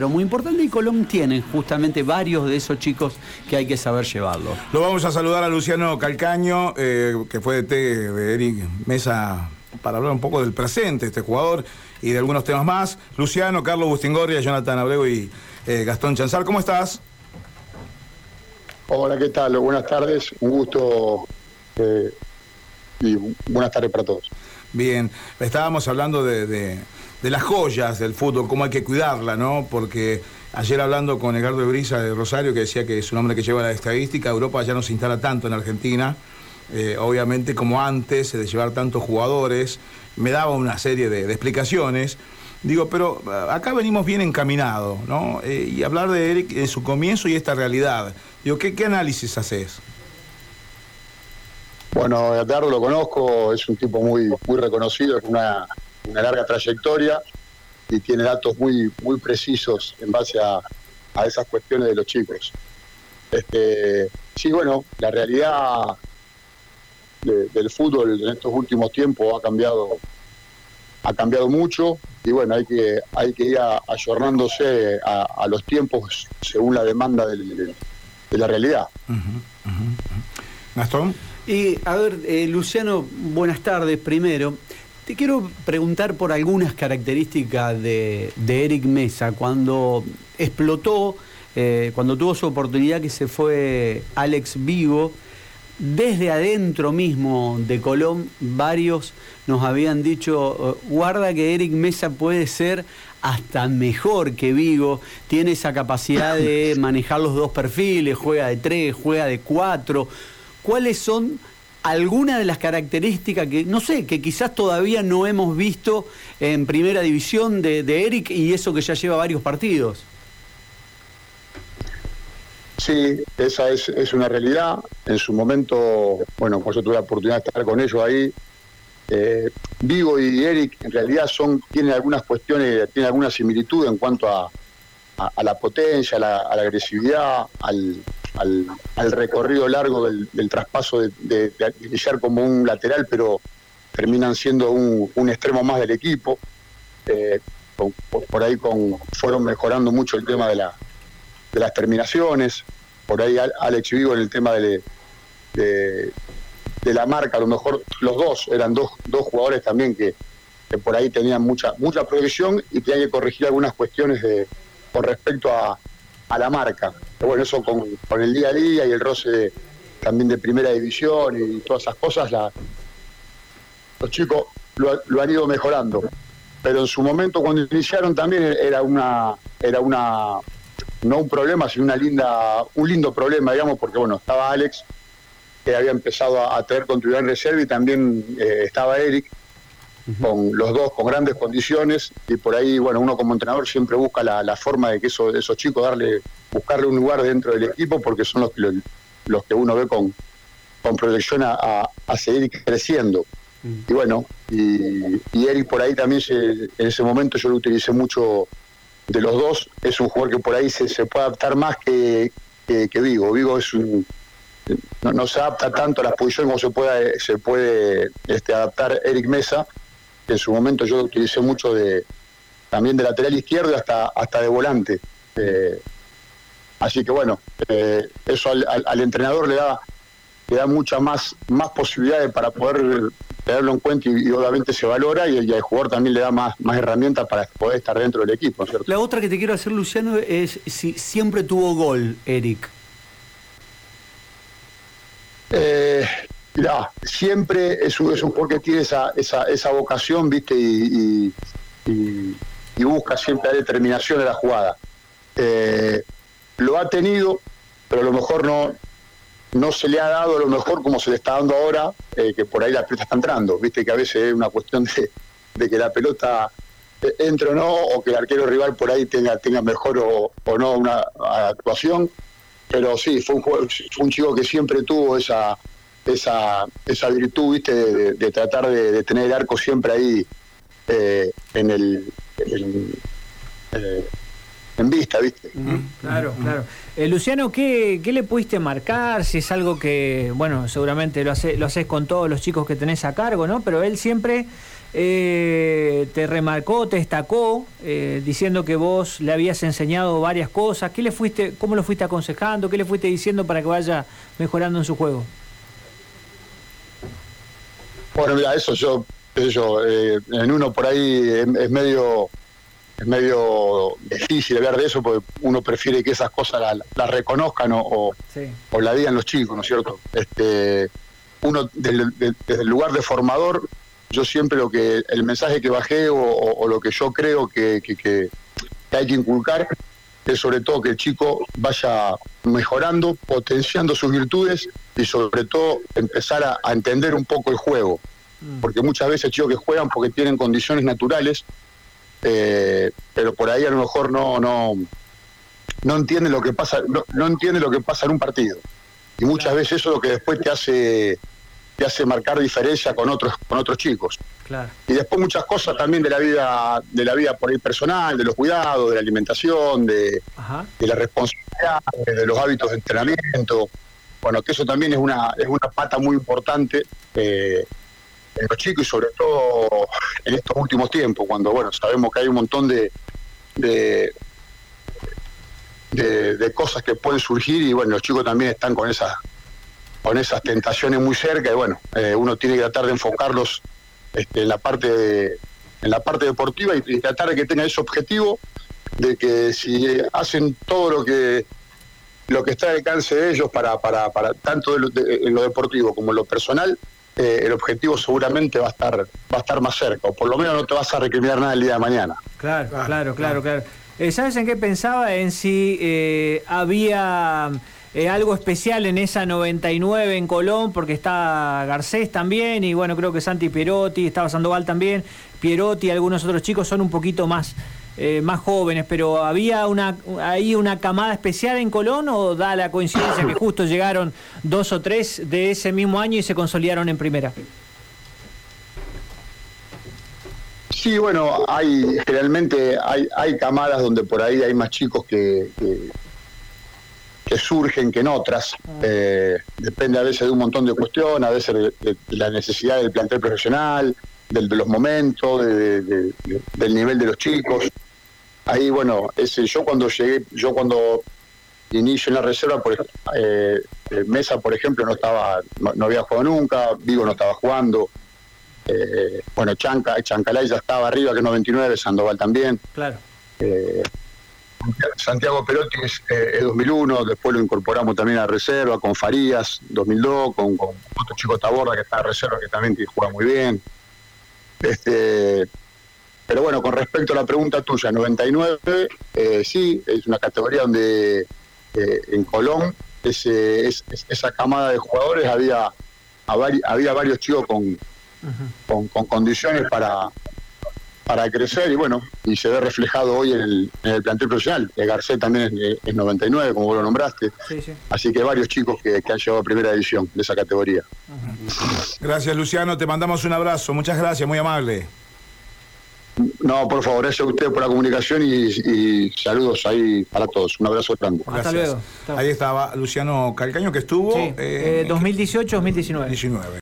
Pero muy importante y Colón tiene justamente varios de esos chicos que hay que saber llevarlo. Lo vamos a saludar a Luciano Calcaño, eh, que fue de, T de Eric Mesa, para hablar un poco del presente, este jugador, y de algunos temas más. Luciano, Carlos Bustingorria, Jonathan Abrego y eh, Gastón Chanzar, ¿cómo estás? Hola, ¿qué tal? Buenas tardes, un gusto eh, y buenas tardes para todos. Bien, estábamos hablando de de las joyas del fútbol, cómo hay que cuidarla, ¿no? Porque ayer hablando con Edgardo Brisa de Rosario, que decía que es un hombre que lleva la estadística, Europa ya no se instala tanto en Argentina, eh, obviamente como antes, de llevar tantos jugadores, me daba una serie de, explicaciones. Digo, pero eh, acá venimos bien encaminados, ¿no? Eh, y hablar de Eric en su comienzo y esta realidad. Digo, ¿qué, qué análisis haces? Bueno, Edgardo lo conozco, es un tipo muy, muy reconocido, es una una larga trayectoria y tiene datos muy, muy precisos en base a, esas cuestiones de los chicos. Este, sí, bueno, la realidad del fútbol en estos últimos tiempos ha cambiado ha cambiado mucho y bueno hay que hay que ir ayornándose a, los tiempos según la demanda de la realidad. Gastón. Y a ver, eh, Luciano, buenas tardes primero. Te quiero preguntar por algunas características de, Eric Mesa. Cuando explotó, eh, cuando tuvo su oportunidad que se fue Alex Vigo, desde adentro mismo de Colón, varios nos habían dicho, oh, guarda que Eric Mesa puede ser hasta mejor que Vigo, tiene esa capacidad de manejar los dos perfiles, juega de tres, juega de cuatro. ¿Cuáles son alguna de las características que, no sé, que quizás todavía no hemos visto en primera división de, Eric y eso que ya lleva varios partidos. Sí, esa es, una realidad. En su momento, bueno, pues yo tuve la oportunidad de estar con ellos ahí. Eh, Vigo y Eric en realidad son, tienen algunas cuestiones, tienen alguna similitud en cuanto a, la potencia, a la, agresividad, al, al, recorrido largo del, traspaso de, de, como un lateral, pero terminan siendo un, extremo más del equipo. Eh, por, ahí con, fueron mejorando mucho el tema de, la, de las terminaciones. Por ahí Alex Vigo en el tema de, de, la marca, a lo mejor los dos eran dos, dos jugadores también que, que por ahí tenían mucha, mucha progresión y tenían que corregir algunas cuestiones de, con respecto a, a la marca. Bueno, eso con, el día a día y el roce también de primera división y todas esas cosas, los chicos lo, han ido mejorando. Pero en su momento cuando iniciaron también era una, era una no un problema, sino una linda, un lindo problema, digamos, porque bueno, estaba Alex, que había empezado a, tener continuidad en reserva y también eh, estaba Eric, con los dos con grandes condiciones y por ahí, bueno, uno como entrenador siempre busca la, forma de que eso, esos chicos darle, buscarle un lugar dentro del equipo porque son los que, los que uno ve con, con proyección a, seguir creciendo. Y bueno, y, Eric por ahí también, en ese momento yo lo utilicé mucho de los dos, es un jugador que por ahí se, se puede adaptar más que, que, Vigo. Vigo es un, no, se adapta tanto a las posiciones como se puede, se puede este, adaptar Eric Mesa en su momento yo utilicé mucho de también de lateral izquierdo hasta, hasta de volante. Eh, así que bueno, eh, eso al, entrenador le da, le da muchas más, más posibilidades para poder tenerlo en cuenta y, obviamente se valora y, el al jugador también le da más, más herramientas para poder estar dentro del equipo. La otra que te quiero hacer, Luciano, es si siempre tuvo gol, Eric. Eh, Mirá, siempre es un, es un porque tiene esa, esa, esa vocación, ¿viste? Y, busca siempre la determinación de la jugada. Eh, lo ha tenido, pero a lo mejor no, no se le ha dado a lo mejor como se le está dando ahora, eh, que por ahí la pelota está entrando. Viste que a veces es una cuestión de, que la pelota entre o no, o que el arquero rival por ahí tenga, tenga mejor o, no una actuación. Pero sí, fue un chico que siempre tuvo esa, esa, esa virtud, ¿viste? De, tratar de, tener el arco siempre ahí eh, en el. Eh, en, vista, ¿viste? claro, claro. Eh, Luciano, ¿qué, ¿qué, le pudiste marcar? Si es algo que, bueno, seguramente lo, hace, lo haces con todos los chicos que tenés a cargo, ¿no? Pero él siempre eh, te remarcó, te destacó, eh, diciendo que vos le habías enseñado varias cosas. ¿Qué le fuiste, ¿Cómo lo fuiste aconsejando? ¿Qué le fuiste diciendo para que vaya mejorando en su juego? Bueno, mira, eso yo, yo eh, en uno por ahí es, medio es medio difícil hablar de eso porque uno prefiere que esas cosas las reconozcan o, o, la digan los chicos, ¿no es cierto? Este, uno desde, el lugar de formador, yo siempre lo que el mensaje que bajé o, lo que yo creo que, que, hay que inculcar es sobre todo que el chico vaya mejorando, potenciando sus virtudes y sobre todo empezar a, entender un poco el juego. Mm. Porque muchas veces chicos que juegan porque tienen condiciones naturales, eh, pero por ahí a lo mejor no, no, no entienden lo que pasa, no, no entiende lo que pasa en un partido. Y muchas veces eso es lo que después te hace te hace marcar diferencia con otros con otros chicos. Y después muchas cosas también de la vida de la vida por ahí personal, de los cuidados, de la alimentación, de, de la responsabilidad, de los hábitos de entrenamiento. Bueno, que eso también es una es una pata muy importante eh, en los chicos y sobre todo en estos últimos tiempos, cuando bueno sabemos que hay un montón de, de cosas que pueden surgir y bueno, los chicos también están con esas con esas tentaciones muy cerca y bueno, eh, uno tiene que tratar de enfocarlos este, en la parte en la parte deportiva y, tratar de que tengan ese objetivo de que si hacen todo lo que lo que está al alcance de ellos para, para, para tanto en lo, deportivo como en lo personal, eh, el objetivo seguramente va a estar va a estar más cerca, o por lo menos no te vas a recriminar nada el día de mañana. Claro, claro, claro, claro. Eh, ¿Sabes en qué pensaba? En si había eh, algo especial en esa 99 en Colón, porque está Garcés también, y bueno, creo que Santi Pierotti, estaba Sandoval también, Pierotti, algunos otros chicos son un poquito más, eh, más jóvenes, pero ¿había una, ahí una camada especial en Colón o da la coincidencia que justo llegaron dos o tres de ese mismo año y se consolidaron en primera? Sí, bueno, hay generalmente hay, hay camadas donde por ahí hay más chicos que que surgen que en otras. Ah. Eh, depende a veces de un montón de cuestiones, a veces de, la necesidad del plantel profesional, de los momentos, del nivel de los chicos. Ahí, bueno, ese, yo cuando llegué, yo cuando inicio en la reserva, por, eh, Mesa, por ejemplo, no estaba, no, había jugado nunca, Vigo no estaba jugando. Eh, bueno, Chanca, Chancalay ya estaba arriba, que es 99, Sandoval también. Claro. Santiago Perotti es, 2001, después lo incorporamos también a reserva con Farías, 2002, con, otro chico Taborda que está en reserva que también juega muy bien. Este, pero bueno, con respecto a la pregunta tuya, 99, eh, sí, es una categoría donde eh, en Colón ese, esa camada de jugadores había, había varios chicos con, con condiciones para, para crecer y bueno, y se ve reflejado hoy en el, plantel profesional. El Garcés también es, 99, como vos lo nombraste. Así que varios chicos que, han llegado a primera división de esa categoría. Gracias, Luciano. Te mandamos un abrazo. Muchas gracias, muy amable. No, por favor, gracias a usted por la comunicación y, saludos ahí para todos. Un abrazo grande. Hasta luego. Ahí estaba Luciano Calcaño que estuvo. Sí, 2018-2019. Eh,